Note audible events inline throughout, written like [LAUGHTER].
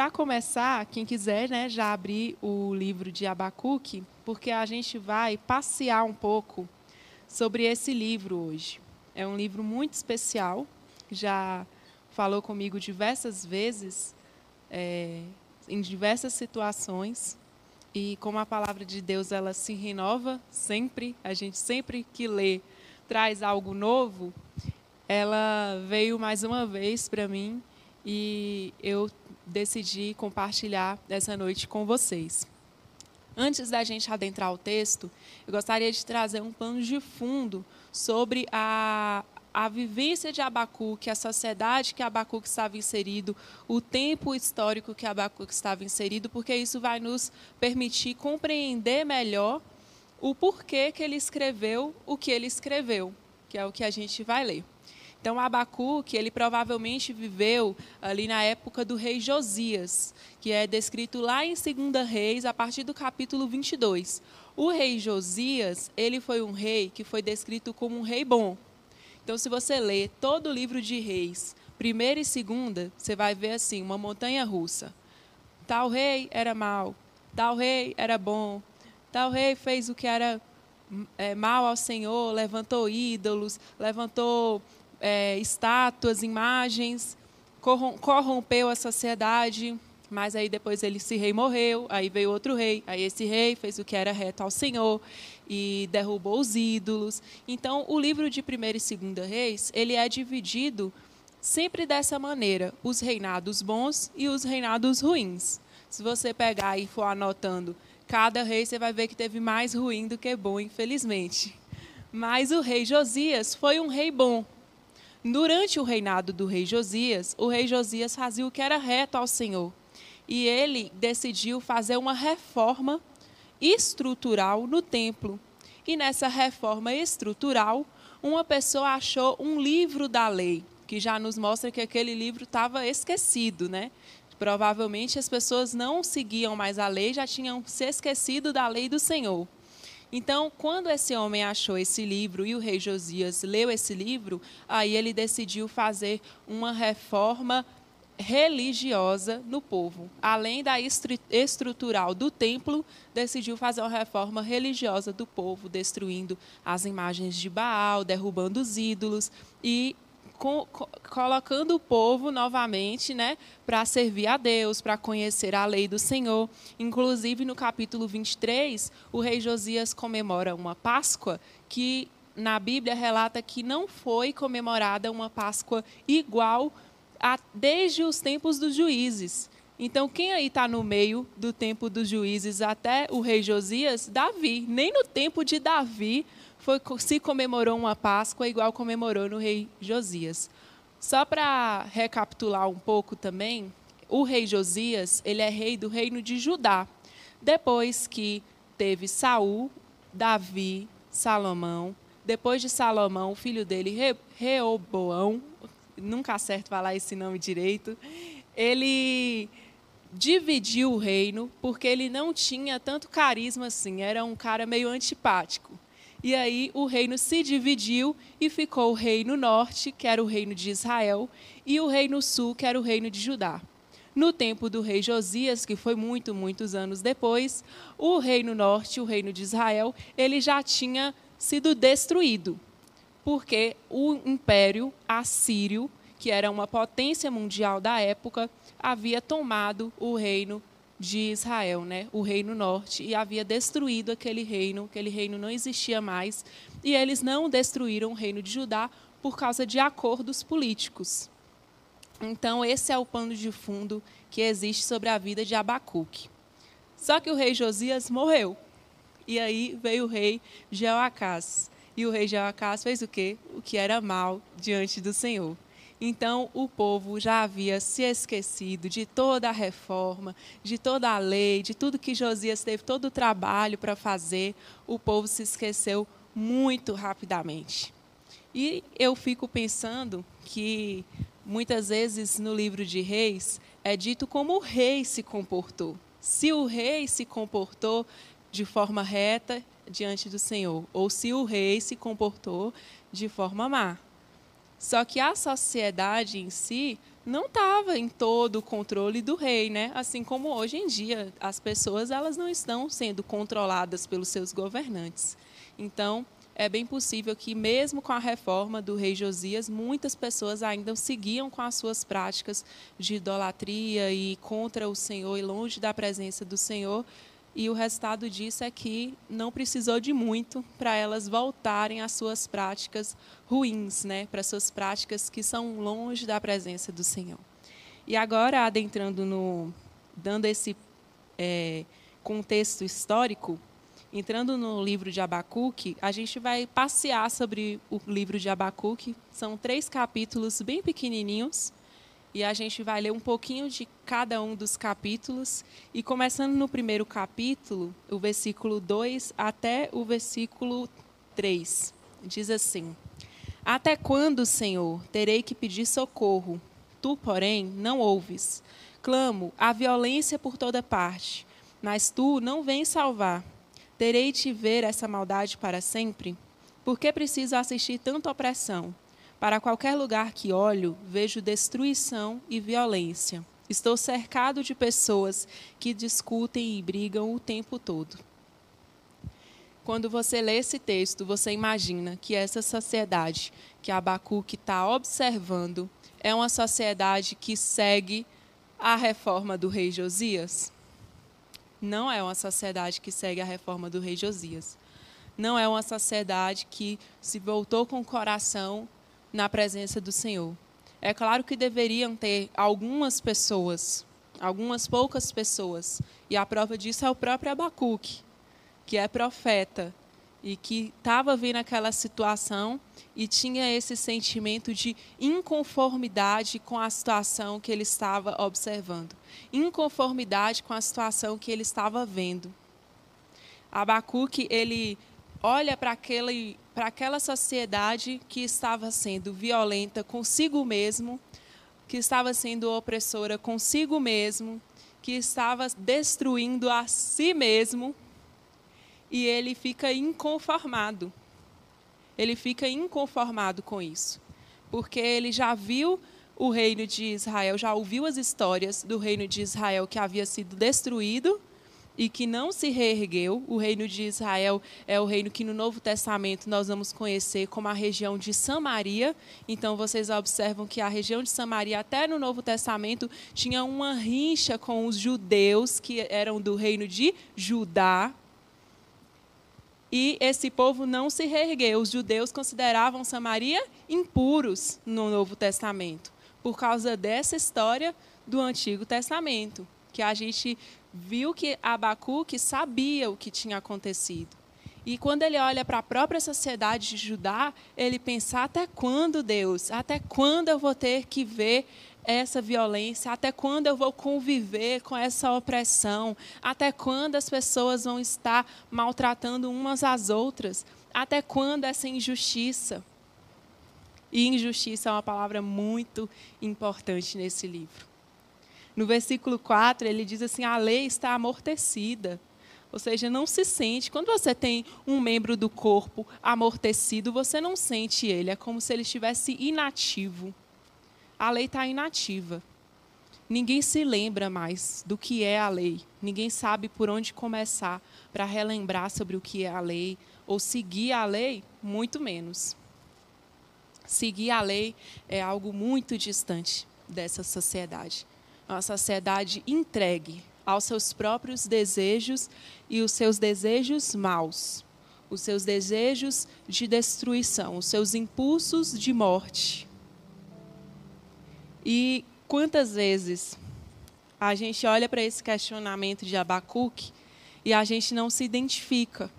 para começar, quem quiser, né, já abrir o livro de Abacuque, porque a gente vai passear um pouco sobre esse livro hoje. É um livro muito especial, já falou comigo diversas vezes, é, em diversas situações, e como a palavra de Deus ela se renova sempre, a gente sempre que lê traz algo novo, ela veio mais uma vez para mim e eu decidi compartilhar essa noite com vocês. Antes da gente adentrar o texto, eu gostaria de trazer um plano de fundo sobre a, a vivência de Abacuque, a sociedade que Abacuque estava inserido, o tempo histórico que Abacuque estava inserido, porque isso vai nos permitir compreender melhor o porquê que ele escreveu o que ele escreveu, que é o que a gente vai ler. Então, Abacuque, ele provavelmente viveu ali na época do rei Josias, que é descrito lá em 2 Reis, a partir do capítulo 22. O rei Josias, ele foi um rei que foi descrito como um rei bom. Então, se você ler todo o livro de reis, primeira e segunda, você vai ver assim, uma montanha russa. Tal rei era mau, tal rei era bom, tal rei fez o que era é, mal ao Senhor, levantou ídolos, levantou é, estátuas, imagens, corrompeu a sociedade, mas aí depois ele, esse rei morreu, aí veio outro rei, aí esse rei fez o que era reto ao Senhor e derrubou os ídolos. Então, o livro de 1 e 2 Reis, ele é dividido sempre dessa maneira, os reinados bons e os reinados ruins. Se você pegar e for anotando cada rei, você vai ver que teve mais ruim do que bom, infelizmente. Mas o rei Josias foi um rei bom, Durante o reinado do rei Josias, o rei Josias fazia o que era reto ao Senhor. E ele decidiu fazer uma reforma estrutural no templo. E nessa reforma estrutural, uma pessoa achou um livro da lei, que já nos mostra que aquele livro estava esquecido, né? Provavelmente as pessoas não seguiam mais a lei, já tinham se esquecido da lei do Senhor. Então, quando esse homem achou esse livro e o rei Josias leu esse livro, aí ele decidiu fazer uma reforma religiosa no povo. Além da estrutural do templo, decidiu fazer uma reforma religiosa do povo, destruindo as imagens de Baal, derrubando os ídolos e co colocando o povo novamente né, para servir a Deus, para conhecer a lei do Senhor. Inclusive, no capítulo 23, o rei Josias comemora uma Páscoa que na Bíblia relata que não foi comemorada uma Páscoa igual a, desde os tempos dos juízes. Então, quem aí está no meio do tempo dos juízes até o rei Josias? Davi. Nem no tempo de Davi foi, se comemorou uma Páscoa igual comemorou no rei Josias. Só para recapitular um pouco também, o rei Josias, ele é rei do reino de Judá. Depois que teve Saul, Davi, Salomão, depois de Salomão, o filho dele, Reoboão, nunca acerto falar esse nome direito, ele dividiu o reino porque ele não tinha tanto carisma assim, era um cara meio antipático. E aí o reino se dividiu e ficou o reino norte, que era o reino de Israel, e o reino sul, que era o reino de Judá. No tempo do rei Josias, que foi muito, muitos anos depois, o reino norte, o reino de Israel, ele já tinha sido destruído, porque o império assírio, que era uma potência mundial da época, havia tomado o reino de Israel, né, o reino norte, e havia destruído aquele reino, aquele reino não existia mais, e eles não destruíram o reino de Judá por causa de acordos políticos. Então, esse é o pano de fundo que existe sobre a vida de Abacuque. Só que o rei Josias morreu. E aí veio o rei Jeoacás. E o rei Jeoacás fez o quê? O que era mal diante do Senhor. Então, o povo já havia se esquecido de toda a reforma, de toda a lei, de tudo que Josias teve, todo o trabalho para fazer. O povo se esqueceu muito rapidamente. E eu fico pensando que muitas vezes no livro de Reis é dito como o rei se comportou. Se o rei se comportou de forma reta diante do Senhor, ou se o rei se comportou de forma má. Só que a sociedade em si não estava em todo o controle do rei, né? Assim como hoje em dia as pessoas elas não estão sendo controladas pelos seus governantes. Então é bem possível que mesmo com a reforma do rei Josias, muitas pessoas ainda seguiam com as suas práticas de idolatria e contra o Senhor e longe da presença do Senhor, e o resultado disso é que não precisou de muito para elas voltarem às suas práticas ruins, né? para suas práticas que são longe da presença do Senhor. E agora, adentrando no. dando esse é, contexto histórico, entrando no livro de Abacuque, a gente vai passear sobre o livro de Abacuque. São três capítulos bem pequenininhos e a gente vai ler um pouquinho de cada um dos capítulos. E começando no primeiro capítulo, o versículo 2 até o versículo 3, diz assim: Até quando, Senhor, terei que pedir socorro? Tu, porém, não ouves. Clamo a violência por toda parte, mas tu não vens salvar. Terei de ver essa maldade para sempre? Por que preciso assistir tanta opressão? Para qualquer lugar que olho, vejo destruição e violência. Estou cercado de pessoas que discutem e brigam o tempo todo. Quando você lê esse texto, você imagina que essa sociedade que Abacuque está observando é uma sociedade que segue a reforma do rei Josias? Não é uma sociedade que segue a reforma do rei Josias. Não é uma sociedade que se voltou com o coração na presença do Senhor. É claro que deveriam ter algumas pessoas, algumas poucas pessoas, e a prova disso é o próprio Abacuque, que é profeta e que estava vendo aquela situação e tinha esse sentimento de inconformidade com a situação que ele estava observando, inconformidade com a situação que ele estava vendo. Abacuque, ele olha para aquela sociedade que estava sendo violenta consigo mesmo, que estava sendo opressora consigo mesmo, que estava destruindo a si mesmo, e ele fica inconformado. Ele fica inconformado com isso, porque ele já viu o reino de Israel, já ouviu as histórias do reino de Israel que havia sido destruído e que não se reergueu. O reino de Israel é o reino que no Novo Testamento nós vamos conhecer como a região de Samaria. Então vocês observam que a região de Samaria, até no Novo Testamento, tinha uma rincha com os judeus que eram do reino de Judá. E esse povo não se reergueu. Os judeus consideravam Samaria impuros no Novo Testamento, por causa dessa história do Antigo Testamento, que a gente viu que Abacuque sabia o que tinha acontecido. E quando ele olha para a própria sociedade de Judá, ele pensa: até quando, Deus? Até quando eu vou ter que ver essa violência? Até quando eu vou conviver com essa opressão? Até quando as pessoas vão estar maltratando umas às outras? Até quando essa injustiça? E injustiça é uma palavra muito importante nesse livro. No versículo 4, ele diz assim: a lei está amortecida. Ou seja, não se sente. Quando você tem um membro do corpo amortecido, você não sente ele. É como se ele estivesse inativo. A lei está inativa. Ninguém se lembra mais do que é a lei. Ninguém sabe por onde começar para relembrar sobre o que é a lei. Ou seguir a lei, muito menos. Seguir a lei é algo muito distante dessa sociedade uma sociedade entregue aos seus próprios desejos e os seus desejos maus, os seus desejos de destruição, os seus impulsos de morte. E quantas vezes a gente olha para esse questionamento de Abacuque e a gente não se identifica?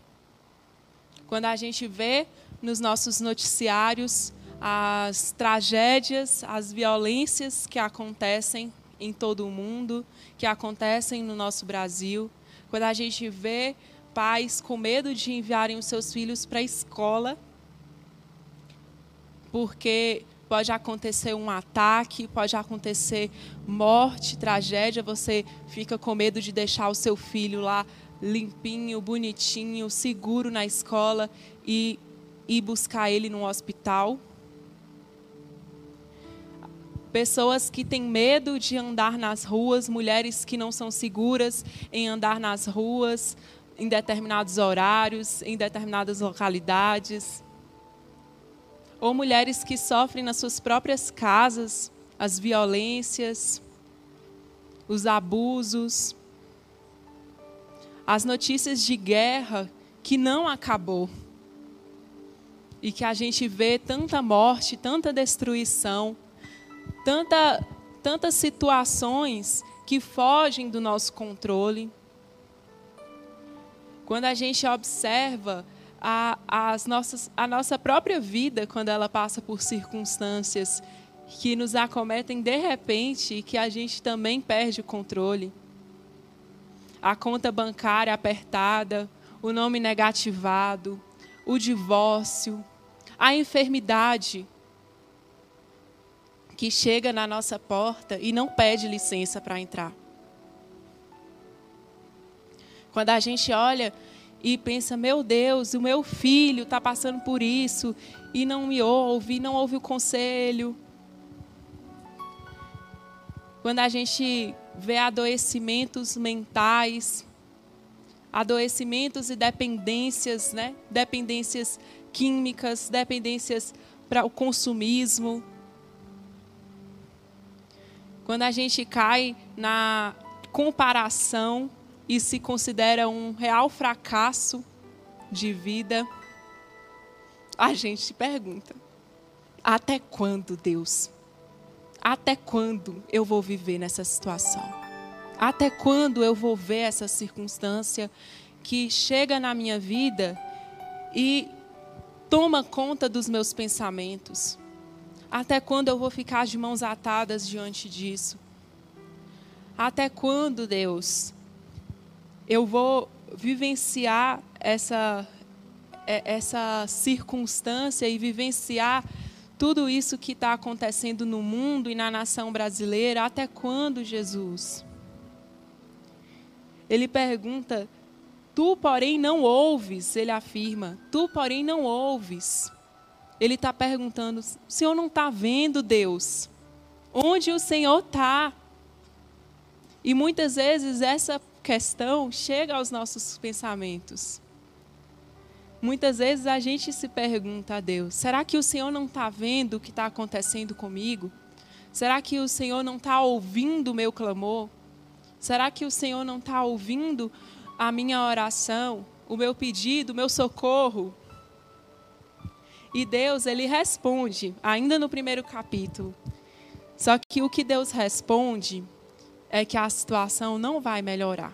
Quando a gente vê nos nossos noticiários as tragédias, as violências que acontecem em todo o mundo, que acontecem no nosso Brasil. Quando a gente vê pais com medo de enviarem os seus filhos para a escola, porque pode acontecer um ataque, pode acontecer morte, tragédia, você fica com medo de deixar o seu filho lá limpinho, bonitinho, seguro na escola e ir buscar ele no hospital. Pessoas que têm medo de andar nas ruas, mulheres que não são seguras em andar nas ruas em determinados horários, em determinadas localidades. Ou mulheres que sofrem nas suas próprias casas as violências, os abusos, as notícias de guerra que não acabou. E que a gente vê tanta morte, tanta destruição, tanta, tantas situações que fogem do nosso controle. Quando a gente observa a, as nossas, a nossa própria vida, quando ela passa por circunstâncias que nos acometem de repente e que a gente também perde o controle. A conta bancária apertada, o nome negativado, o divórcio, a enfermidade que chega na nossa porta e não pede licença para entrar. Quando a gente olha e pensa, meu Deus, o meu filho está passando por isso e não me ouve, não ouve o conselho. Quando a gente vê adoecimentos mentais, adoecimentos e dependências, né? Dependências químicas, dependências para o consumismo, quando a gente cai na comparação e se considera um real fracasso de vida, a gente se pergunta: até quando, Deus? Até quando eu vou viver nessa situação? Até quando eu vou ver essa circunstância que chega na minha vida e toma conta dos meus pensamentos? Até quando eu vou ficar de mãos atadas diante disso? Até quando, Deus, eu vou vivenciar essa, é, essa circunstância e vivenciar tudo isso que está acontecendo no mundo e na nação brasileira? Até quando, Jesus? Ele pergunta: Tu, porém, não ouves, ele afirma, tu, porém, não ouves. Ele está perguntando: o Senhor não está vendo Deus? Onde o Senhor está? E muitas vezes essa questão chega aos nossos pensamentos. Muitas vezes a gente se pergunta a Deus: será que o Senhor não está vendo o que está acontecendo comigo? Será que o Senhor não está ouvindo o meu clamor? Será que o Senhor não está ouvindo a minha oração, o meu pedido, o meu socorro? E Deus, ele responde, ainda no primeiro capítulo. Só que o que Deus responde é que a situação não vai melhorar.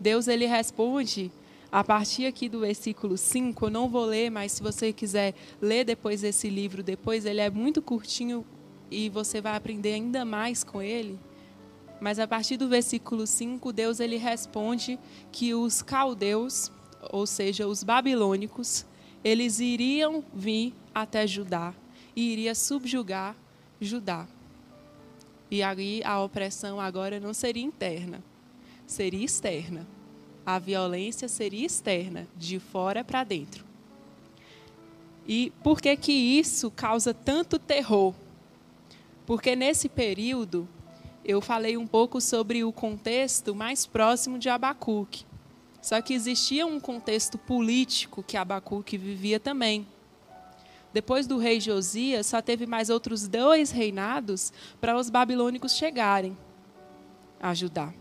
Deus, ele responde a partir aqui do versículo 5, eu não vou ler, mas se você quiser ler depois esse livro, depois ele é muito curtinho e você vai aprender ainda mais com ele. Mas a partir do versículo 5, Deus ele responde que os caldeus, ou seja, os babilônicos, eles iriam vir até Judá e iria subjugar Judá. E aí a opressão agora não seria interna, seria externa. A violência seria externa, de fora para dentro. E por que que isso causa tanto terror? Porque nesse período eu falei um pouco sobre o contexto mais próximo de Abacuque. Só que existia um contexto político que Abacuque vivia também. Depois do rei Josias, só teve mais outros dois reinados para os babilônicos chegarem a ajudar.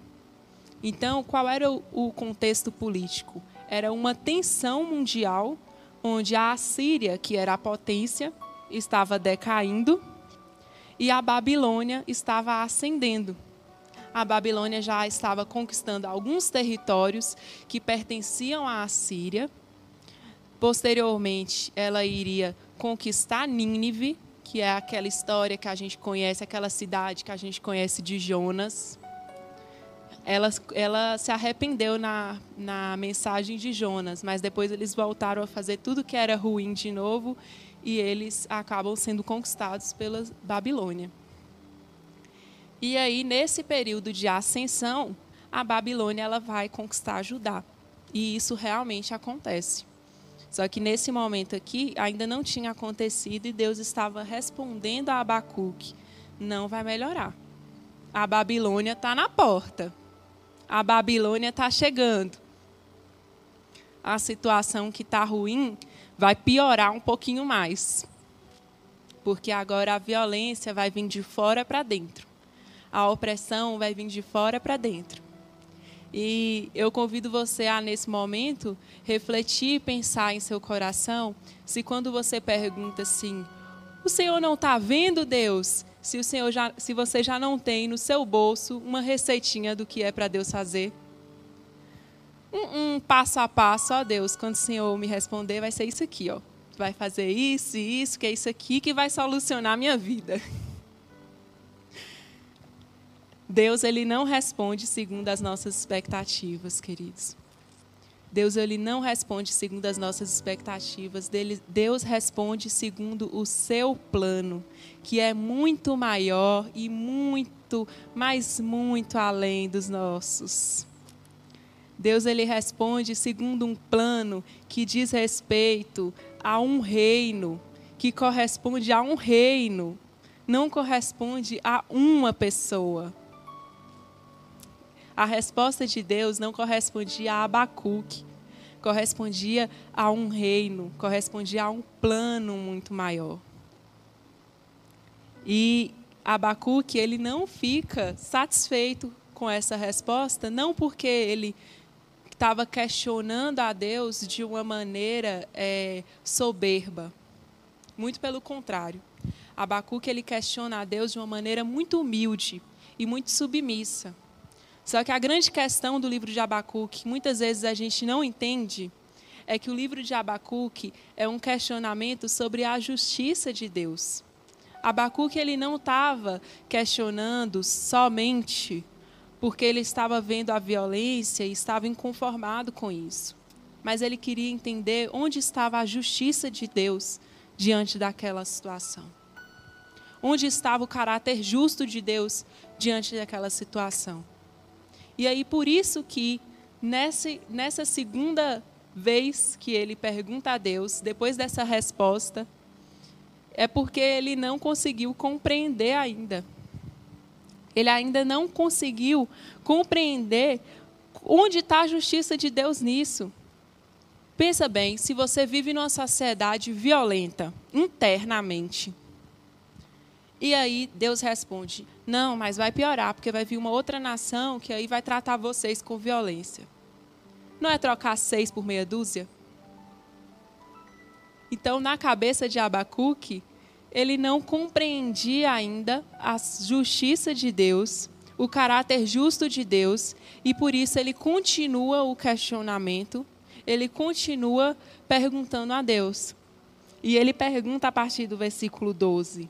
Então, qual era o contexto político? Era uma tensão mundial, onde a Assíria, que era a potência, estava decaindo e a Babilônia estava ascendendo a Babilônia já estava conquistando alguns territórios que pertenciam à Assíria. Posteriormente, ela iria conquistar Nínive, que é aquela história que a gente conhece, aquela cidade que a gente conhece de Jonas. Ela, ela se arrependeu na, na mensagem de Jonas, mas depois eles voltaram a fazer tudo que era ruim de novo e eles acabam sendo conquistados pela Babilônia. E aí, nesse período de ascensão, a Babilônia ela vai conquistar Judá. E isso realmente acontece. Só que nesse momento aqui ainda não tinha acontecido e Deus estava respondendo a Abacuque: não vai melhorar. A Babilônia está na porta. A Babilônia está chegando. A situação que está ruim vai piorar um pouquinho mais. Porque agora a violência vai vir de fora para dentro. A opressão vai vir de fora para dentro. E eu convido você a, nesse momento, refletir e pensar em seu coração se quando você pergunta assim: o Senhor não está vendo, Deus? Se, o Senhor já, se você já não tem no seu bolso uma receitinha do que é para Deus fazer. Um, um, passo a passo, ó Deus, quando o Senhor me responder, vai ser isso aqui, ó. Vai fazer isso e isso, que é isso aqui que vai solucionar a minha vida. [LAUGHS] Deus ele não responde segundo as nossas expectativas, queridos. Deus ele não responde segundo as nossas expectativas. Deus responde segundo o seu plano, que é muito maior e muito, mas muito além dos nossos. Deus ele responde segundo um plano que diz respeito a um reino, que corresponde a um reino, não corresponde a uma pessoa a resposta de Deus não correspondia a Abacuque, correspondia a um reino, correspondia a um plano muito maior. E Abacuque, ele não fica satisfeito com essa resposta, não porque ele estava questionando a Deus de uma maneira é, soberba. Muito pelo contrário. Abacuque ele questiona a Deus de uma maneira muito humilde e muito submissa. Só que a grande questão do livro de Abacuque, que muitas vezes a gente não entende, é que o livro de Abacuque é um questionamento sobre a justiça de Deus. Abacuque ele não estava questionando somente porque ele estava vendo a violência e estava inconformado com isso. Mas ele queria entender onde estava a justiça de Deus diante daquela situação. Onde estava o caráter justo de Deus diante daquela situação. E aí, por isso que nessa, nessa segunda vez que ele pergunta a Deus, depois dessa resposta, é porque ele não conseguiu compreender ainda. Ele ainda não conseguiu compreender onde está a justiça de Deus nisso. Pensa bem, se você vive numa sociedade violenta internamente, e aí Deus responde: Não, mas vai piorar, porque vai vir uma outra nação que aí vai tratar vocês com violência. Não é trocar seis por meia dúzia? Então, na cabeça de Abacuque, ele não compreendia ainda a justiça de Deus, o caráter justo de Deus, e por isso ele continua o questionamento, ele continua perguntando a Deus. E ele pergunta a partir do versículo 12: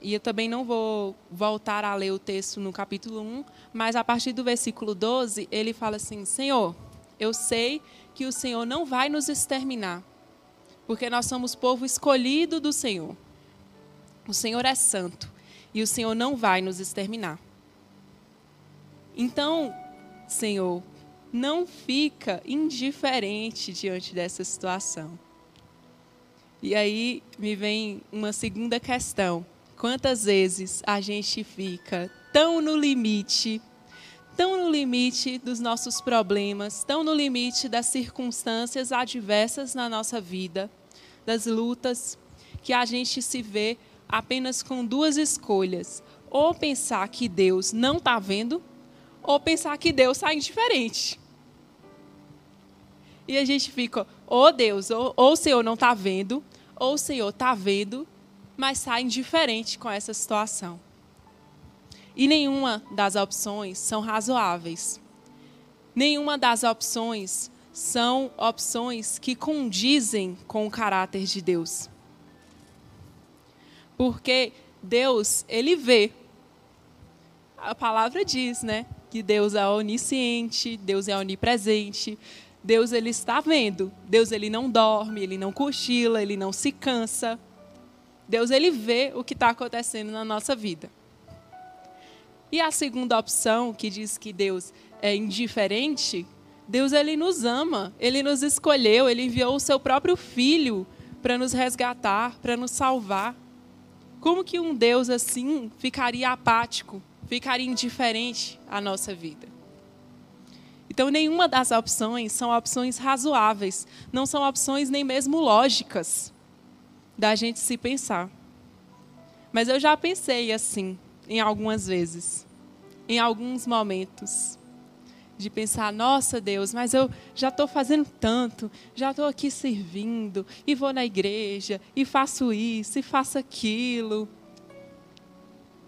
e eu também não vou voltar a ler o texto no capítulo 1, mas a partir do versículo 12, ele fala assim: Senhor, eu sei que o Senhor não vai nos exterminar, porque nós somos povo escolhido do Senhor. O Senhor é santo e o Senhor não vai nos exterminar. Então, Senhor, não fica indiferente diante dessa situação. E aí me vem uma segunda questão. Quantas vezes a gente fica tão no limite, tão no limite dos nossos problemas, tão no limite das circunstâncias adversas na nossa vida, das lutas, que a gente se vê apenas com duas escolhas: ou pensar que Deus não está vendo, ou pensar que Deus está indiferente. E a gente fica, ou Deus, ou, ou o Senhor não está vendo, ou o Senhor está vendo mas saem diferente com essa situação. E nenhuma das opções são razoáveis. Nenhuma das opções são opções que condizem com o caráter de Deus. Porque Deus, ele vê. A palavra diz, né, que Deus é onisciente, Deus é onipresente. Deus ele está vendo. Deus ele não dorme, ele não cochila, ele não se cansa. Deus ele vê o que está acontecendo na nossa vida. E a segunda opção, que diz que Deus é indiferente, Deus ele nos ama, ele nos escolheu, ele enviou o seu próprio filho para nos resgatar, para nos salvar. Como que um Deus assim ficaria apático, ficaria indiferente à nossa vida? Então, nenhuma das opções são opções razoáveis, não são opções nem mesmo lógicas da gente se pensar. Mas eu já pensei assim, em algumas vezes, em alguns momentos de pensar, nossa Deus, mas eu já estou fazendo tanto, já estou aqui servindo, e vou na igreja, e faço isso, e faço aquilo.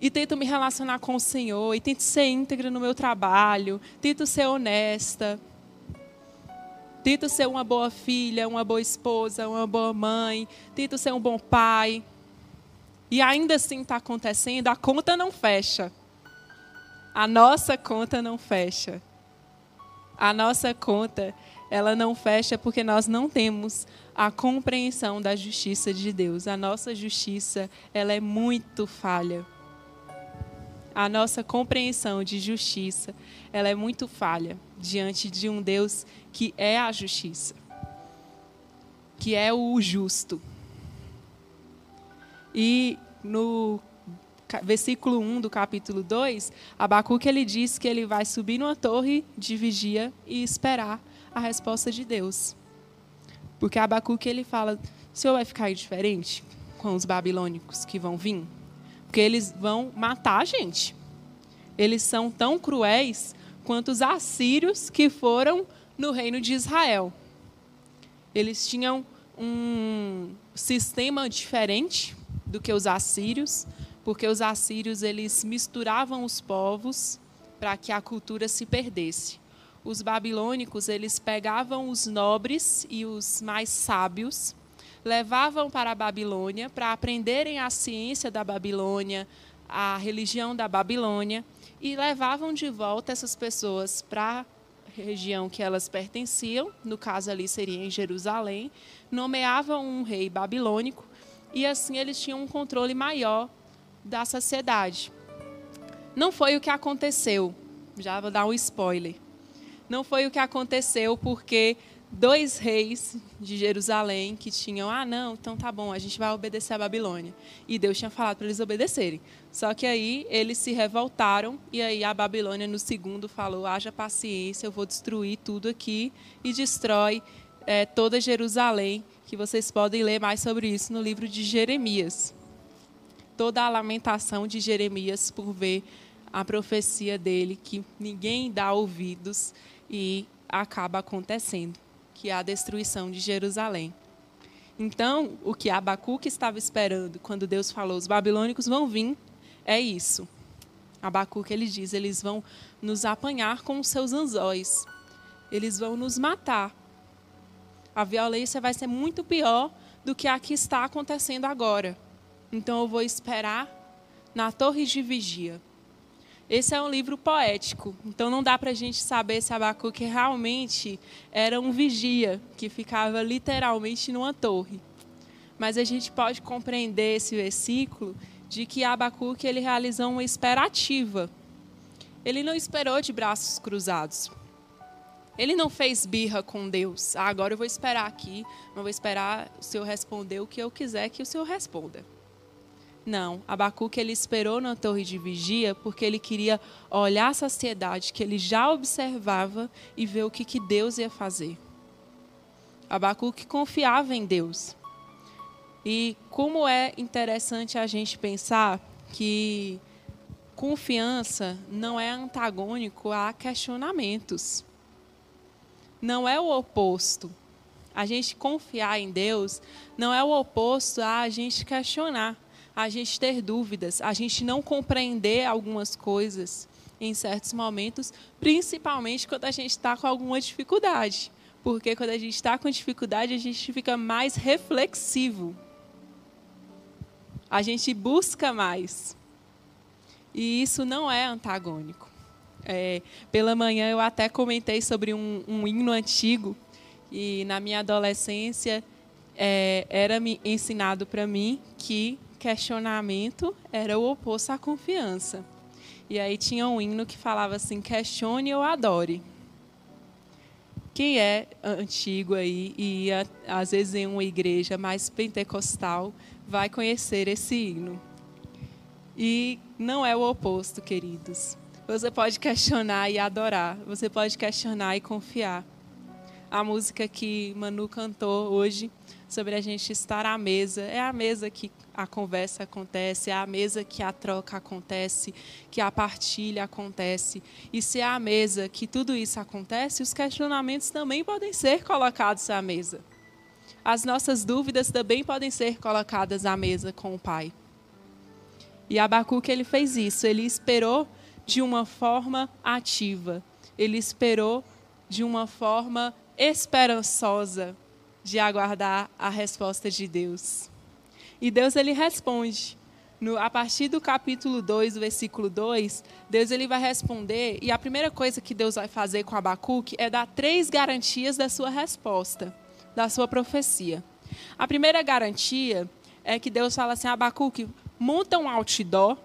E tento me relacionar com o Senhor, e tento ser íntegra no meu trabalho, tento ser honesta, tento ser uma boa filha, uma boa esposa, uma boa mãe, tento ser um bom pai. E ainda assim está acontecendo, a conta não fecha. A nossa conta não fecha a nossa conta ela não fecha porque nós não temos a compreensão da justiça de Deus. A nossa justiça ela é muito falha. A nossa compreensão de justiça ela é muito falha diante de um Deus que é a justiça, que é o justo. E no versículo 1 do capítulo 2, Abacuque ele diz que ele vai subir numa torre de vigia e esperar a resposta de Deus. Porque Abacuque ele fala: o Senhor vai ficar indiferente com os babilônicos que vão vir? Porque eles vão matar a gente. Eles são tão cruéis quanto os assírios que foram no reino de Israel. Eles tinham um sistema diferente do que os assírios, porque os assírios eles misturavam os povos para que a cultura se perdesse. Os babilônicos eles pegavam os nobres e os mais sábios, levavam para a Babilônia para aprenderem a ciência da Babilônia, a religião da Babilônia e levavam de volta essas pessoas para a região que elas pertenciam, no caso ali seria em Jerusalém, nomeavam um rei babilônico e assim eles tinham um controle maior da sociedade. Não foi o que aconteceu, já vou dar um spoiler. Não foi o que aconteceu porque dois reis de Jerusalém que tinham, ah, não, então tá bom, a gente vai obedecer a Babilônia. E Deus tinha falado para eles obedecerem. Só que aí eles se revoltaram e aí a Babilônia no segundo falou, haja paciência, eu vou destruir tudo aqui e destrói é, toda Jerusalém, que vocês podem ler mais sobre isso no livro de Jeremias toda a lamentação de Jeremias por ver a profecia dele, que ninguém dá ouvidos e acaba acontecendo, que é a destruição de Jerusalém. Então, o que Abacuque estava esperando quando Deus falou, os babilônicos vão vir, é isso. Abacuque, ele diz, eles vão nos apanhar com os seus anzóis. Eles vão nos matar. A violência vai ser muito pior do que a que está acontecendo agora. Então eu vou esperar na torre de vigia. Esse é um livro poético, então não dá para a gente saber se Abacuque realmente era um vigia que ficava literalmente numa torre. Mas a gente pode compreender esse versículo de que Abacuque ele realizou uma esperativa. Ele não esperou de braços cruzados. Ele não fez birra com Deus. Ah, agora eu vou esperar aqui, não vou esperar o Senhor responder o que eu quiser que o Senhor responda. Não, Abacuque ele esperou na torre de vigia porque ele queria olhar a saciedade que ele já observava e ver o que, que Deus ia fazer. Abacuque confiava em Deus. E como é interessante a gente pensar que confiança não é antagônico a questionamentos. Não é o oposto. A gente confiar em Deus não é o oposto a a gente questionar a gente ter dúvidas, a gente não compreender algumas coisas em certos momentos, principalmente quando a gente está com alguma dificuldade. Porque quando a gente está com dificuldade, a gente fica mais reflexivo. A gente busca mais. E isso não é antagônico. É, pela manhã eu até comentei sobre um, um hino antigo e na minha adolescência é, era ensinado para mim que questionamento era o oposto à confiança. E aí tinha um hino que falava assim: questione ou adore. quem é antigo aí e às vezes em uma igreja mais pentecostal vai conhecer esse hino. E não é o oposto, queridos. Você pode questionar e adorar, você pode questionar e confiar. A música que Manu cantou hoje sobre a gente estar à mesa, é a mesa que a conversa acontece, é a mesa que a troca acontece, que a partilha acontece. E se é a mesa que tudo isso acontece, os questionamentos também podem ser colocados à mesa. As nossas dúvidas também podem ser colocadas à mesa com o Pai. E Abacuque ele fez isso, ele esperou de uma forma ativa. Ele esperou de uma forma esperançosa de aguardar a resposta de Deus. E Deus ele responde. No, a partir do capítulo 2, versículo 2, Deus ele vai responder, e a primeira coisa que Deus vai fazer com Abacuque é dar três garantias da sua resposta, da sua profecia. A primeira garantia é que Deus fala assim: Abacuque, monta um outdoor,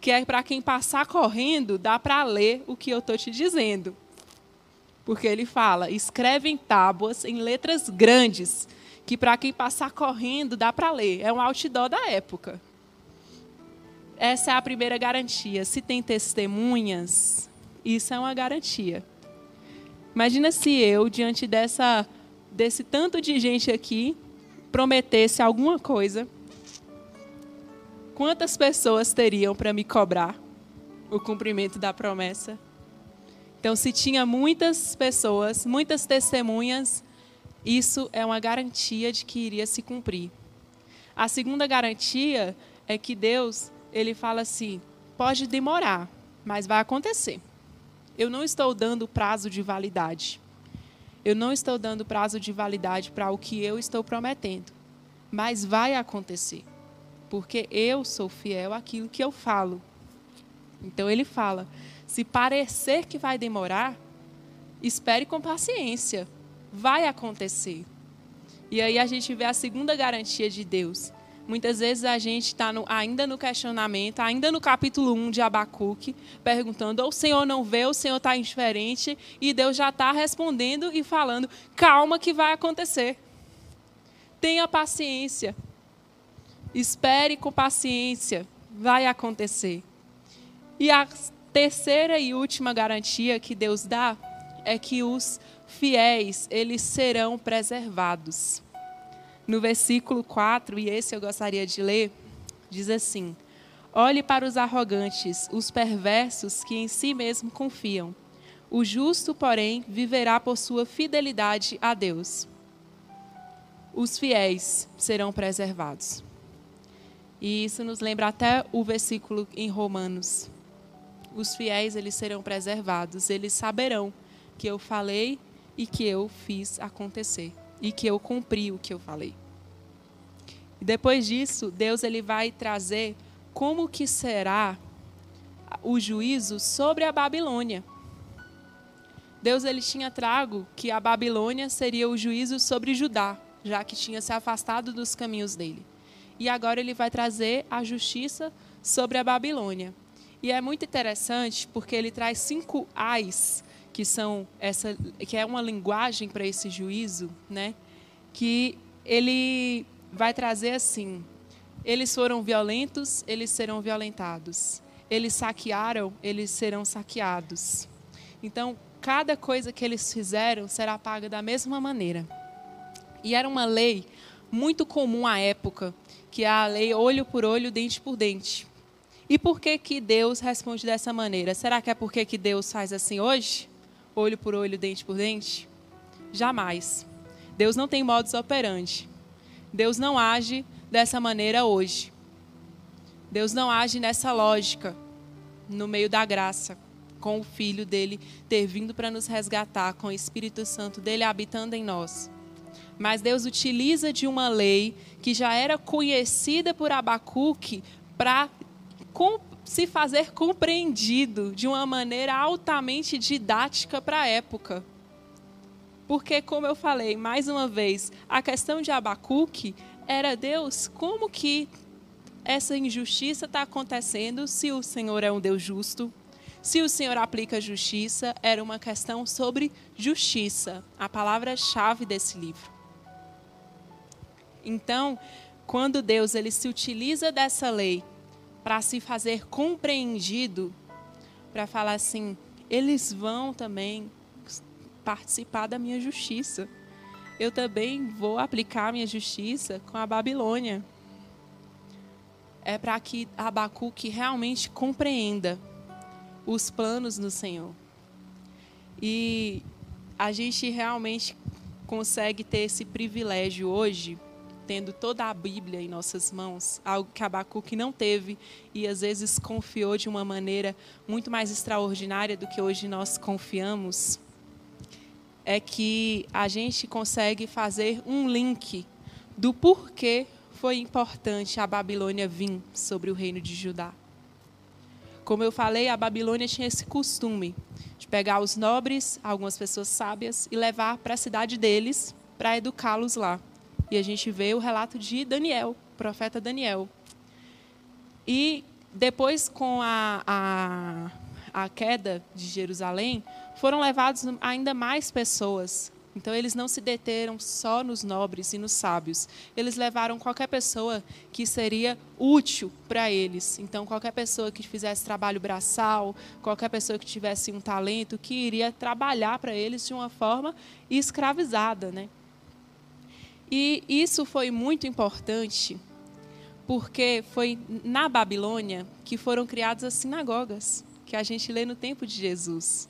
que é para quem passar correndo, dá para ler o que eu estou te dizendo. Porque ele fala: escreve em tábuas, em letras grandes, que para quem passar correndo dá para ler. É um outdoor da época. Essa é a primeira garantia. Se tem testemunhas, isso é uma garantia. Imagina se eu, diante dessa, desse tanto de gente aqui, prometesse alguma coisa. Quantas pessoas teriam para me cobrar o cumprimento da promessa? Então, se tinha muitas pessoas, muitas testemunhas, isso é uma garantia de que iria se cumprir. A segunda garantia é que Deus, ele fala assim: pode demorar, mas vai acontecer. Eu não estou dando prazo de validade. Eu não estou dando prazo de validade para o que eu estou prometendo, mas vai acontecer, porque eu sou fiel àquilo que eu falo. Então ele fala: se parecer que vai demorar, espere com paciência, vai acontecer. E aí a gente vê a segunda garantia de Deus. Muitas vezes a gente está ainda no questionamento, ainda no capítulo 1 de Abacuque, perguntando: o Senhor não vê, o Senhor está indiferente, e Deus já está respondendo e falando: calma que vai acontecer. Tenha paciência. Espere com paciência. Vai acontecer. E a terceira e última garantia que Deus dá é que os fiéis, eles serão preservados. No versículo 4, e esse eu gostaria de ler, diz assim: Olhe para os arrogantes, os perversos que em si mesmo confiam. O justo, porém, viverá por sua fidelidade a Deus. Os fiéis serão preservados. E isso nos lembra até o versículo em Romanos. Os fiéis, eles serão preservados, eles saberão que eu falei e que eu fiz acontecer e que eu cumpri o que eu falei. E depois disso, Deus ele vai trazer como que será o juízo sobre a Babilônia. Deus ele tinha trago que a Babilônia seria o juízo sobre Judá, já que tinha se afastado dos caminhos dele. E agora ele vai trazer a justiça sobre a Babilônia. E é muito interessante porque ele traz cinco ais que são essa que é uma linguagem para esse juízo, né? Que ele vai trazer assim: eles foram violentos, eles serão violentados. Eles saquearam, eles serão saqueados. Então, cada coisa que eles fizeram será paga da mesma maneira. E era uma lei muito comum à época, que é a lei olho por olho, dente por dente. E por que que Deus responde dessa maneira? Será que é porque que Deus faz assim hoje? olho por olho, dente por dente? Jamais. Deus não tem modus operandi. Deus não age dessa maneira hoje. Deus não age nessa lógica, no meio da graça, com o Filho dele ter vindo para nos resgatar, com o Espírito Santo dele habitando em nós. Mas Deus utiliza de uma lei que já era conhecida por Abacuque para se fazer compreendido de uma maneira altamente didática para a época. Porque, como eu falei, mais uma vez, a questão de Abacuque era Deus, como que essa injustiça está acontecendo se o Senhor é um Deus justo? Se o Senhor aplica justiça, era uma questão sobre justiça, a palavra-chave desse livro. Então, quando Deus ele se utiliza dessa lei para se fazer compreendido, para falar assim, eles vão também participar da minha justiça. Eu também vou aplicar minha justiça com a Babilônia. É para que Abacuque realmente compreenda os planos do Senhor. E a gente realmente consegue ter esse privilégio hoje, tendo toda a Bíblia em nossas mãos, algo que Abacuque não teve e às vezes confiou de uma maneira muito mais extraordinária do que hoje nós confiamos, é que a gente consegue fazer um link do porquê foi importante a Babilônia vir sobre o reino de Judá. Como eu falei, a Babilônia tinha esse costume de pegar os nobres, algumas pessoas sábias, e levar para a cidade deles para educá-los lá. E a gente vê o relato de Daniel, profeta Daniel. E depois, com a, a, a queda de Jerusalém, foram levados ainda mais pessoas então, eles não se deteram só nos nobres e nos sábios. Eles levaram qualquer pessoa que seria útil para eles. Então, qualquer pessoa que fizesse trabalho braçal, qualquer pessoa que tivesse um talento, que iria trabalhar para eles de uma forma escravizada. Né? E isso foi muito importante, porque foi na Babilônia que foram criadas as sinagogas, que a gente lê no tempo de Jesus.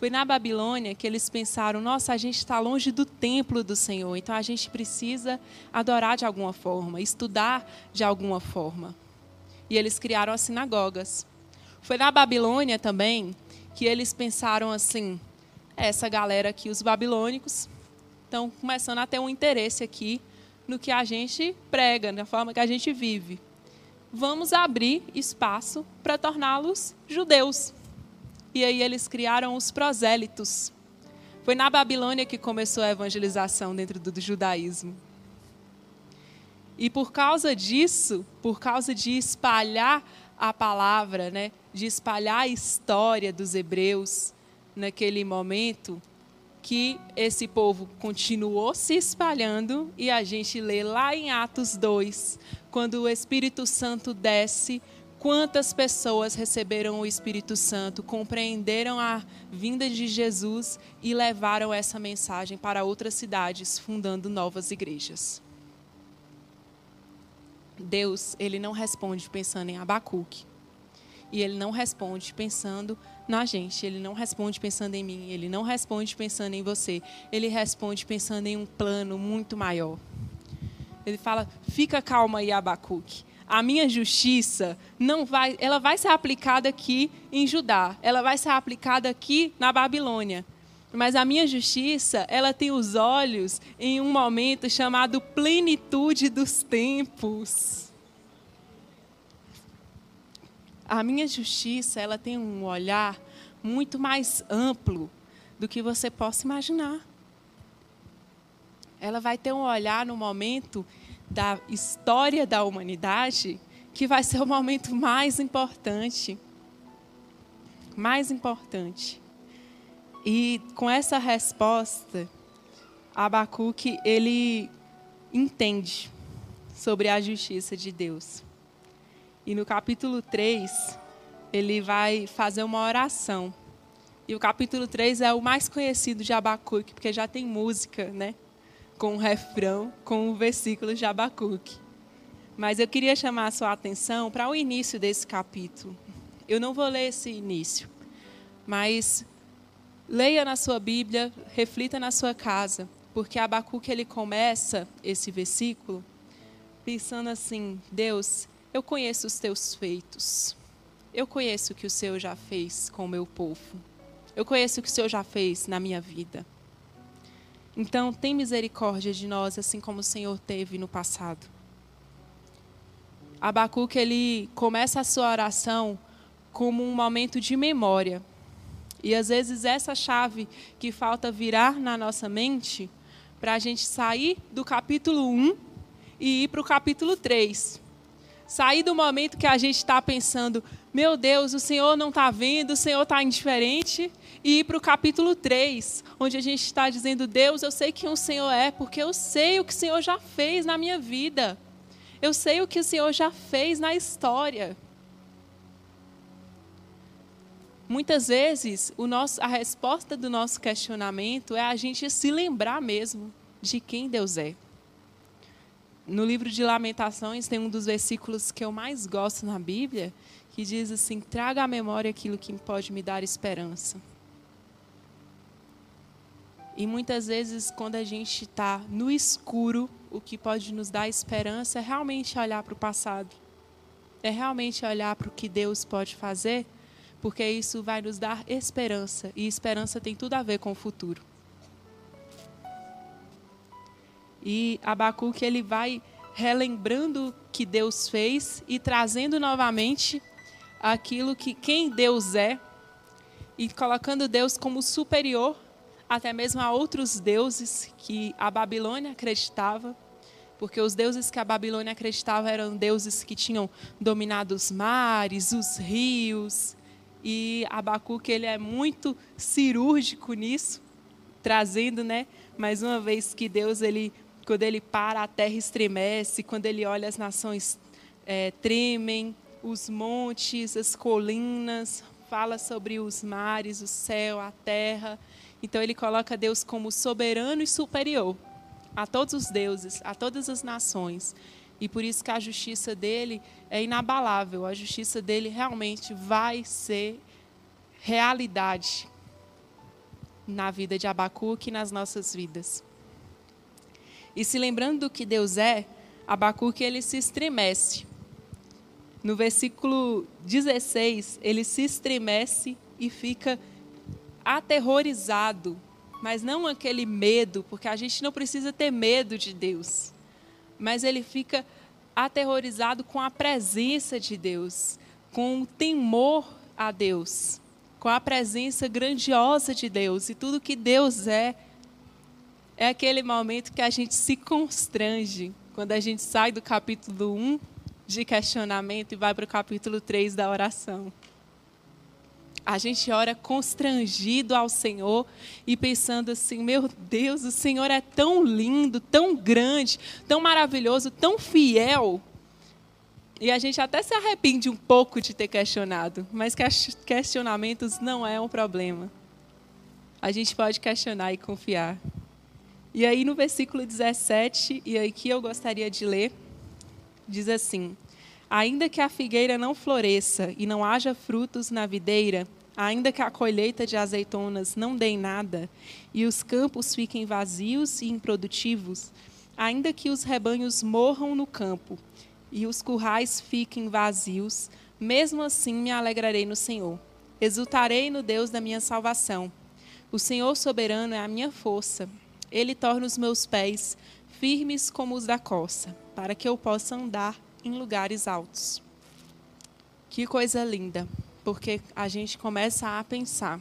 Foi na Babilônia que eles pensaram: nossa, a gente está longe do templo do Senhor, então a gente precisa adorar de alguma forma, estudar de alguma forma. E eles criaram as sinagogas. Foi na Babilônia também que eles pensaram assim: essa galera aqui, os babilônicos, estão começando a ter um interesse aqui no que a gente prega, na forma que a gente vive. Vamos abrir espaço para torná-los judeus. E aí eles criaram os prosélitos. Foi na Babilônia que começou a evangelização dentro do judaísmo. E por causa disso, por causa de espalhar a palavra, né, de espalhar a história dos hebreus naquele momento, que esse povo continuou se espalhando e a gente lê lá em Atos 2, quando o Espírito Santo desce Quantas pessoas receberam o Espírito Santo, compreenderam a vinda de Jesus e levaram essa mensagem para outras cidades, fundando novas igrejas? Deus, ele não responde pensando em Abacuque. E ele não responde pensando na gente, ele não responde pensando em mim, ele não responde pensando em você. Ele responde pensando em um plano muito maior. Ele fala: "Fica calma aí, Abacuque a minha justiça não vai, ela vai ser aplicada aqui em Judá, ela vai ser aplicada aqui na Babilônia. Mas a minha justiça, ela tem os olhos em um momento chamado plenitude dos tempos. A minha justiça, ela tem um olhar muito mais amplo do que você possa imaginar. Ela vai ter um olhar no momento da história da humanidade que vai ser o momento mais importante. Mais importante. E com essa resposta, Abacuque, ele entende sobre a justiça de Deus. E no capítulo 3, ele vai fazer uma oração. E o capítulo 3 é o mais conhecido de Abacuque, porque já tem música, né? com o refrão, com o versículo de Abacuque. Mas eu queria chamar a sua atenção para o início desse capítulo. Eu não vou ler esse início, mas leia na sua Bíblia, reflita na sua casa, porque Abacuque ele começa esse versículo pensando assim: Deus, eu conheço os teus feitos. Eu conheço o que o Senhor já fez com o meu povo. Eu conheço o que o Senhor já fez na minha vida. Então, tem misericórdia de nós, assim como o Senhor teve no passado. Abacuque, ele começa a sua oração como um momento de memória. E às vezes essa chave que falta virar na nossa mente para a gente sair do capítulo 1 e ir para o capítulo 3. Sair do momento que a gente está pensando, meu Deus, o Senhor não está vendo, o Senhor está indiferente, e ir para o capítulo 3, onde a gente está dizendo, Deus, eu sei quem o Senhor é, porque eu sei o que o Senhor já fez na minha vida. Eu sei o que o Senhor já fez na história. Muitas vezes, nosso, a resposta do nosso questionamento é a gente se lembrar mesmo de quem Deus é. No livro de Lamentações tem um dos versículos que eu mais gosto na Bíblia, que diz assim: traga à memória aquilo que pode me dar esperança. E muitas vezes, quando a gente está no escuro, o que pode nos dar esperança é realmente olhar para o passado, é realmente olhar para o que Deus pode fazer porque isso vai nos dar esperança, e esperança tem tudo a ver com o futuro. E Abacuque ele vai relembrando o que Deus fez e trazendo novamente aquilo que quem Deus é e colocando Deus como superior até mesmo a outros deuses que a Babilônia acreditava, porque os deuses que a Babilônia acreditava eram deuses que tinham dominado os mares, os rios, e Abacuque ele é muito cirúrgico nisso, trazendo, né, mais uma vez que Deus ele quando ele para a terra estremece, quando ele olha as nações é, tremem, os montes, as colinas, fala sobre os mares, o céu, a terra. Então ele coloca Deus como soberano e superior a todos os deuses, a todas as nações. E por isso que a justiça dele é inabalável. A justiça dele realmente vai ser realidade na vida de Abacuque e nas nossas vidas. E se lembrando do que Deus é, Abacuque ele se estremece. No versículo 16, ele se estremece e fica aterrorizado, mas não aquele medo, porque a gente não precisa ter medo de Deus mas ele fica aterrorizado com a presença de Deus, com o temor a Deus, com a presença grandiosa de Deus e tudo que Deus é. É aquele momento que a gente se constrange, quando a gente sai do capítulo 1 de questionamento e vai para o capítulo 3 da oração. A gente ora constrangido ao Senhor e pensando assim: meu Deus, o Senhor é tão lindo, tão grande, tão maravilhoso, tão fiel. E a gente até se arrepende um pouco de ter questionado, mas questionamentos não é um problema. A gente pode questionar e confiar. E aí no versículo 17, e aqui eu gostaria de ler, diz assim: Ainda que a figueira não floresça e não haja frutos na videira, ainda que a colheita de azeitonas não dê nada e os campos fiquem vazios e improdutivos, ainda que os rebanhos morram no campo e os currais fiquem vazios, mesmo assim me alegrarei no Senhor. Exultarei no Deus da minha salvação. O Senhor soberano é a minha força. Ele torna os meus pés firmes como os da coça, para que eu possa andar em lugares altos. Que coisa linda, porque a gente começa a pensar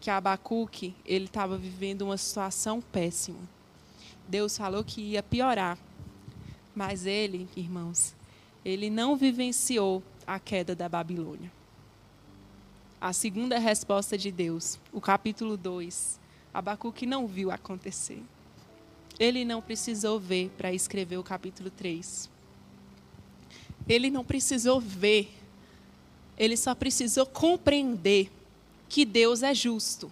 que Abacuque ele estava vivendo uma situação péssima. Deus falou que ia piorar, mas ele, irmãos, ele não vivenciou a queda da Babilônia. A segunda resposta de Deus, o capítulo 2, Abacuque não viu acontecer. Ele não precisou ver para escrever o capítulo 3. Ele não precisou ver, ele só precisou compreender que Deus é justo,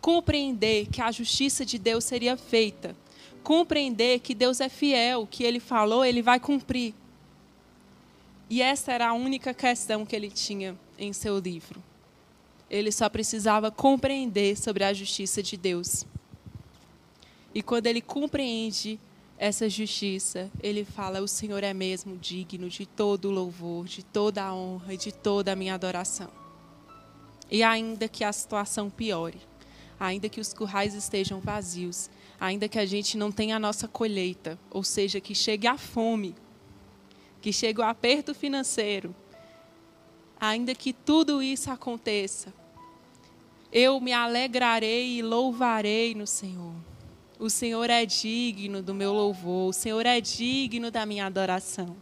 compreender que a justiça de Deus seria feita, compreender que Deus é fiel, que ele falou, ele vai cumprir. E essa era a única questão que ele tinha em seu livro. Ele só precisava compreender sobre a justiça de Deus. E quando ele compreende essa justiça, ele fala: O Senhor é mesmo digno de todo o louvor, de toda a honra e de toda a minha adoração. E ainda que a situação piore, ainda que os currais estejam vazios, ainda que a gente não tenha a nossa colheita, ou seja, que chegue a fome, que chegue o aperto financeiro, ainda que tudo isso aconteça, eu me alegrarei e louvarei no Senhor. O Senhor é digno do meu louvor, o Senhor é digno da minha adoração.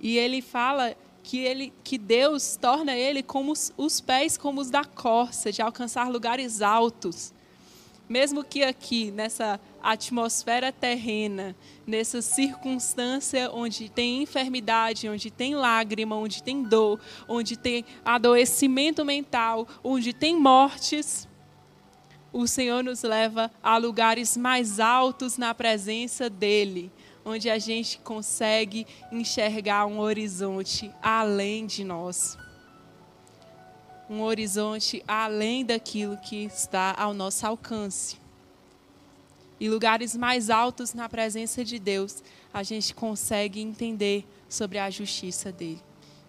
E ele fala que, ele, que Deus torna ele como os, os pés como os da corça, de alcançar lugares altos. Mesmo que aqui, nessa atmosfera terrena, nessa circunstância onde tem enfermidade, onde tem lágrima, onde tem dor, onde tem adoecimento mental, onde tem mortes, o Senhor nos leva a lugares mais altos na presença dEle, onde a gente consegue enxergar um horizonte além de nós. Um horizonte além daquilo que está ao nosso alcance. E lugares mais altos na presença de Deus, a gente consegue entender sobre a justiça dele.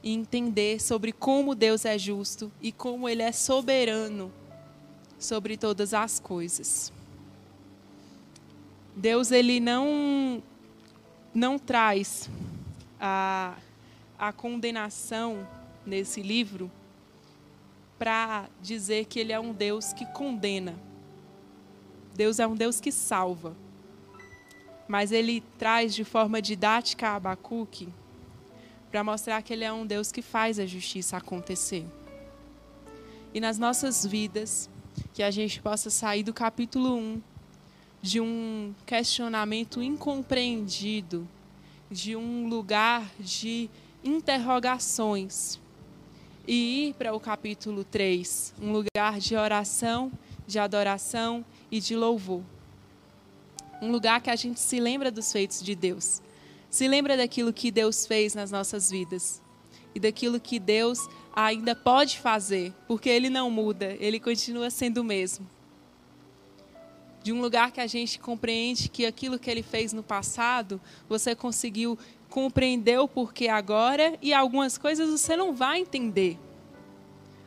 E entender sobre como Deus é justo e como ele é soberano sobre todas as coisas. Deus ele não não traz a, a condenação nesse livro para dizer que ele é um Deus que condena. Deus é um Deus que salva. Mas ele traz de forma didática a Abacuque para mostrar que ele é um Deus que faz a justiça acontecer. E nas nossas vidas, que a gente possa sair do capítulo 1 de um questionamento incompreendido, de um lugar de interrogações, e ir para o capítulo 3, um lugar de oração, de adoração e de louvor. Um lugar que a gente se lembra dos feitos de Deus, se lembra daquilo que Deus fez nas nossas vidas e daquilo que Deus ainda pode fazer, porque Ele não muda, Ele continua sendo o mesmo de um lugar que a gente compreende que aquilo que ele fez no passado, você conseguiu compreender o porquê agora e algumas coisas você não vai entender.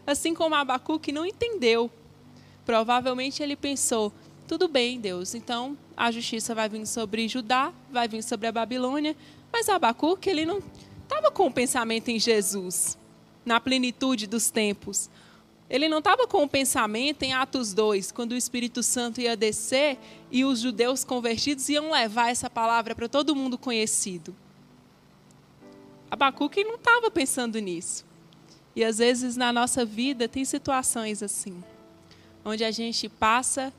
Assim como Abacuque não entendeu. Provavelmente ele pensou: tudo bem, Deus, então a justiça vai vir sobre Judá, vai vir sobre a Babilônia, mas Abacuque ele não estava com o pensamento em Jesus, na plenitude dos tempos. Ele não estava com o pensamento em Atos 2, quando o Espírito Santo ia descer e os judeus convertidos iam levar essa palavra para todo mundo conhecido. Abacuque não estava pensando nisso. E às vezes na nossa vida tem situações assim, onde a gente passa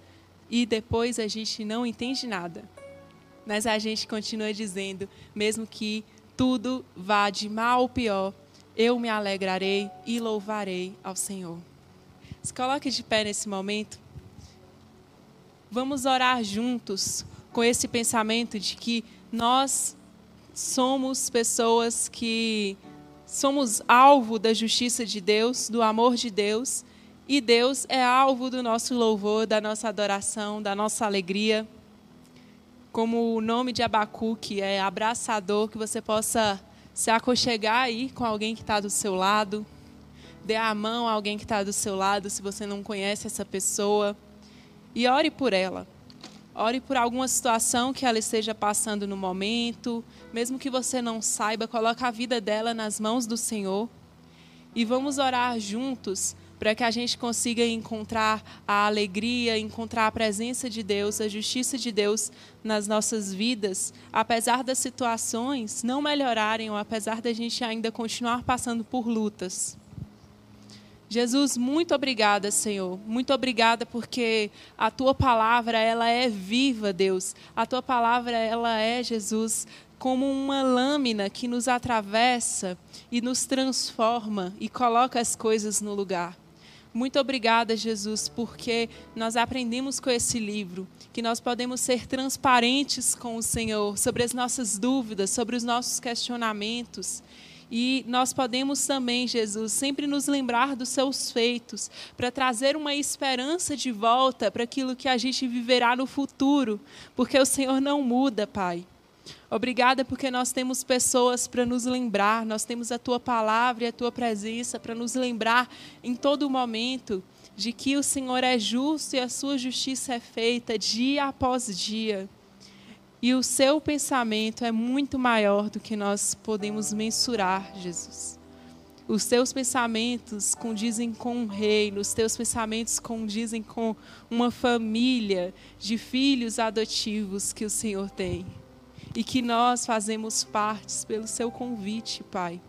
e depois a gente não entende nada. Mas a gente continua dizendo, mesmo que tudo vá de mal ao pior, eu me alegrarei e louvarei ao Senhor. Se coloque de pé nesse momento. Vamos orar juntos com esse pensamento de que nós somos pessoas que somos alvo da justiça de Deus, do amor de Deus, e Deus é alvo do nosso louvor, da nossa adoração, da nossa alegria. Como o nome de Abacuque é abraçador, que você possa se aconchegar aí com alguém que está do seu lado, dê a mão a alguém que está do seu lado, se você não conhece essa pessoa, e ore por ela. Ore por alguma situação que ela esteja passando no momento, mesmo que você não saiba, coloque a vida dela nas mãos do Senhor. E vamos orar juntos para que a gente consiga encontrar a alegria, encontrar a presença de Deus, a justiça de Deus nas nossas vidas, apesar das situações não melhorarem ou apesar da gente ainda continuar passando por lutas. Jesus, muito obrigada, Senhor. Muito obrigada porque a tua palavra, ela é viva, Deus. A tua palavra, ela é, Jesus, como uma lâmina que nos atravessa e nos transforma e coloca as coisas no lugar. Muito obrigada, Jesus, porque nós aprendemos com esse livro que nós podemos ser transparentes com o Senhor sobre as nossas dúvidas, sobre os nossos questionamentos e nós podemos também, Jesus, sempre nos lembrar dos seus feitos, para trazer uma esperança de volta para aquilo que a gente viverá no futuro, porque o Senhor não muda, Pai. Obrigada porque nós temos pessoas para nos lembrar, nós temos a tua palavra e a tua presença para nos lembrar em todo momento de que o Senhor é justo e a sua justiça é feita dia após dia. E o seu pensamento é muito maior do que nós podemos mensurar, Jesus. Os teus pensamentos condizem com um reino, os teus pensamentos condizem com uma família de filhos adotivos que o Senhor tem. E que nós fazemos parte pelo seu convite, Pai.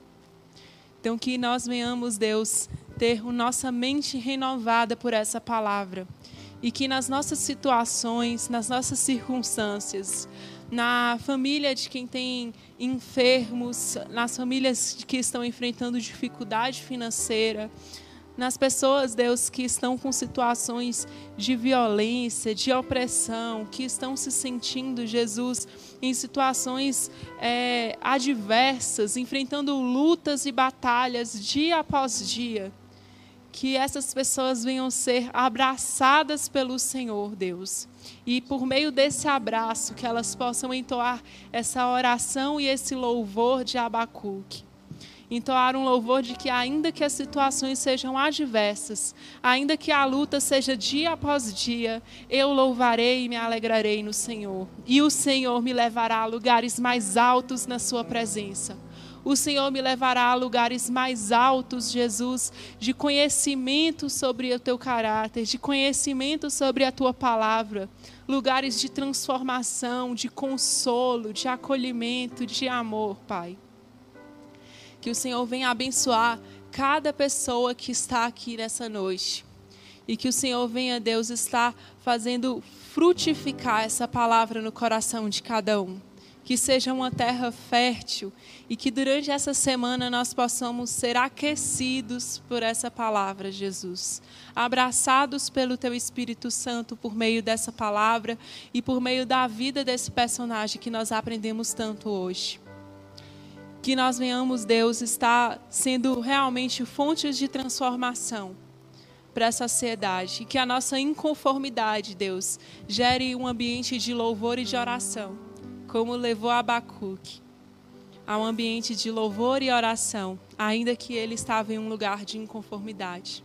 Então, que nós venhamos, Deus, ter nossa mente renovada por essa palavra e que nas nossas situações, nas nossas circunstâncias, na família de quem tem enfermos, nas famílias que estão enfrentando dificuldade financeira, nas pessoas, Deus, que estão com situações de violência, de opressão, que estão se sentindo, Jesus, em situações é, adversas, enfrentando lutas e batalhas dia após dia. Que essas pessoas venham ser abraçadas pelo Senhor, Deus. E por meio desse abraço, que elas possam entoar essa oração e esse louvor de Abacuque entoar um louvor de que, ainda que as situações sejam adversas, ainda que a luta seja dia após dia, eu louvarei e me alegrarei no Senhor. E o Senhor me levará a lugares mais altos na Sua presença. O Senhor me levará a lugares mais altos, Jesus, de conhecimento sobre o teu caráter, de conhecimento sobre a tua palavra, lugares de transformação, de consolo, de acolhimento, de amor, Pai. Que o Senhor venha abençoar cada pessoa que está aqui nessa noite. E que o Senhor venha, Deus, estar fazendo frutificar essa palavra no coração de cada um. Que seja uma terra fértil e que durante essa semana nós possamos ser aquecidos por essa palavra, Jesus. Abraçados pelo Teu Espírito Santo por meio dessa palavra e por meio da vida desse personagem que nós aprendemos tanto hoje que nós venhamos, Deus, estar sendo realmente fontes de transformação para essa sociedade. E que a nossa inconformidade, Deus, gere um ambiente de louvor e de oração, como levou Abacuque a um ambiente de louvor e oração, ainda que ele estava em um lugar de inconformidade.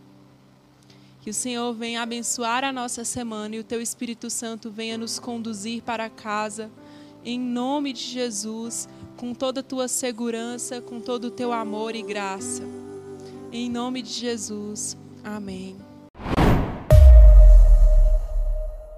Que o Senhor venha abençoar a nossa semana e o teu Espírito Santo venha nos conduzir para casa, em nome de Jesus com toda a tua segurança, com todo o teu amor e graça. Em nome de Jesus. Amém.